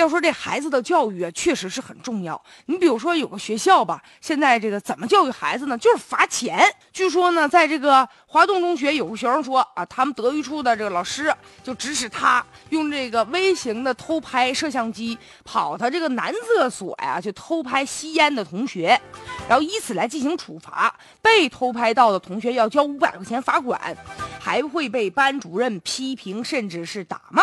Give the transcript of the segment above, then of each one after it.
要说这孩子的教育啊，确实是很重要。你比如说有个学校吧，现在这个怎么教育孩子呢？就是罚钱。据说呢，在这个华东中学有个学生说啊，他们德育处的这个老师就指使他用这个微型的偷拍摄像机跑他这个男厕所呀，去偷拍吸烟的同学，然后以此来进行处罚。被偷拍到的同学要交五百块钱罚款，还会被班主任批评，甚至是打骂。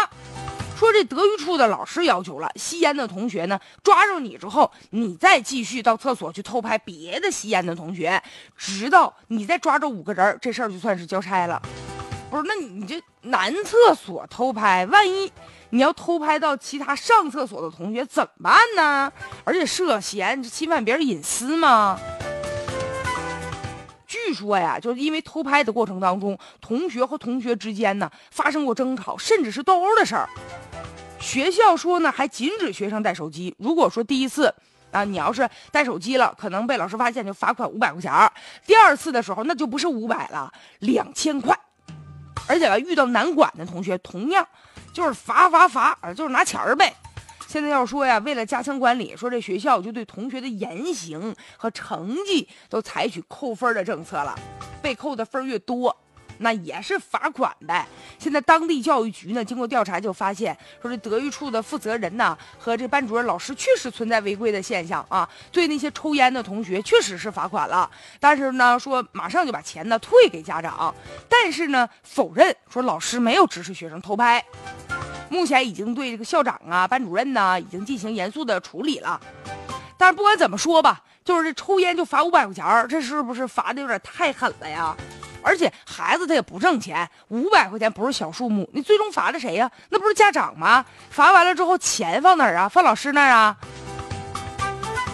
说这德育处的老师要求了，吸烟的同学呢，抓住你之后，你再继续到厕所去偷拍别的吸烟的同学，直到你再抓着五个人，这事儿就算是交差了。不是，那你这男厕所偷拍，万一你要偷拍到其他上厕所的同学怎么办呢？而且涉嫌侵犯别人隐私吗？据说呀，就是因为偷拍的过程当中，同学和同学之间呢发生过争吵，甚至是斗殴的事儿。学校说呢，还禁止学生带手机。如果说第一次啊，你要是带手机了，可能被老师发现就罚款五百块钱儿；第二次的时候，那就不是五百了，两千块。而且吧，遇到难管的同学，同样就是罚罚罚，啊就是拿钱儿呗。现在要说呀，为了加强管理，说这学校就对同学的言行和成绩都采取扣分的政策了，被扣的分越多，那也是罚款呗。现在当地教育局呢，经过调查就发现，说这德育处的负责人呢和这班主任老师确实存在违规的现象啊，对那些抽烟的同学确实是罚款了，但是呢，说马上就把钱呢退给家长，但是呢，否认说老师没有指使学生偷拍。目前已经对这个校长啊、班主任呢，已经进行严肃的处理了。但是不管怎么说吧，就是这抽烟就罚五百块钱儿这是不是罚的有点太狠了呀？而且孩子他也不挣钱，五百块钱不是小数目。你最终罚的谁呀？那不是家长吗？罚完了之后，钱放哪儿啊？放老师那儿啊？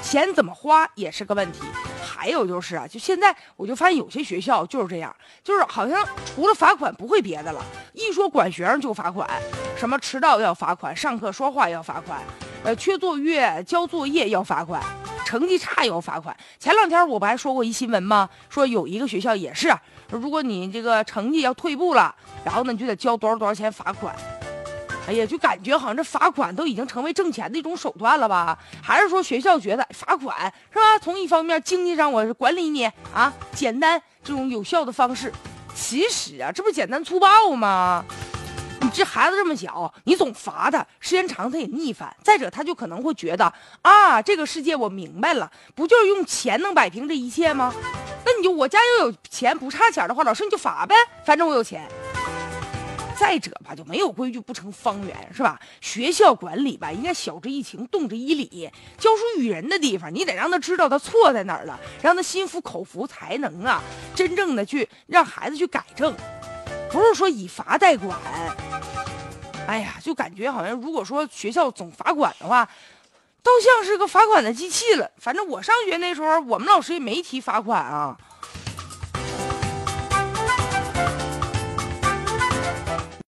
钱怎么花也是个问题。还有就是啊，就现在我就发现有些学校就是这样，就是好像除了罚款不会别的了。一说管学生就罚款，什么迟到要罚款，上课说话要罚款，呃，缺作业交作业要罚款，成绩差也要罚款。前两天我不还说过一新闻吗？说有一个学校也是，如果你这个成绩要退步了，然后呢你就得交多少多少钱罚款。哎呀，就感觉好像这罚款都已经成为挣钱的一种手段了吧？还是说学校觉得罚款是吧？从一方面经济上我管理你啊，简单这种有效的方式。其实啊，这不简单粗暴吗？这孩子这么小，你总罚他，时间长他也腻烦。再者，他就可能会觉得啊，这个世界我明白了，不就是用钱能摆平这一切吗？那你就我家要有钱不差钱的话，老师你就罚呗，反正我有钱。再者吧，就没有规矩不成方圆，是吧？学校管理吧，应该晓之以情，动之以理。教书育人的地方，你得让他知道他错在哪儿了，让他心服口服，才能啊，真正的去让孩子去改正，不是说以罚代管。哎呀，就感觉好像如果说学校总罚款的话，倒像是个罚款的机器了。反正我上学那时候，我们老师也没提罚款啊。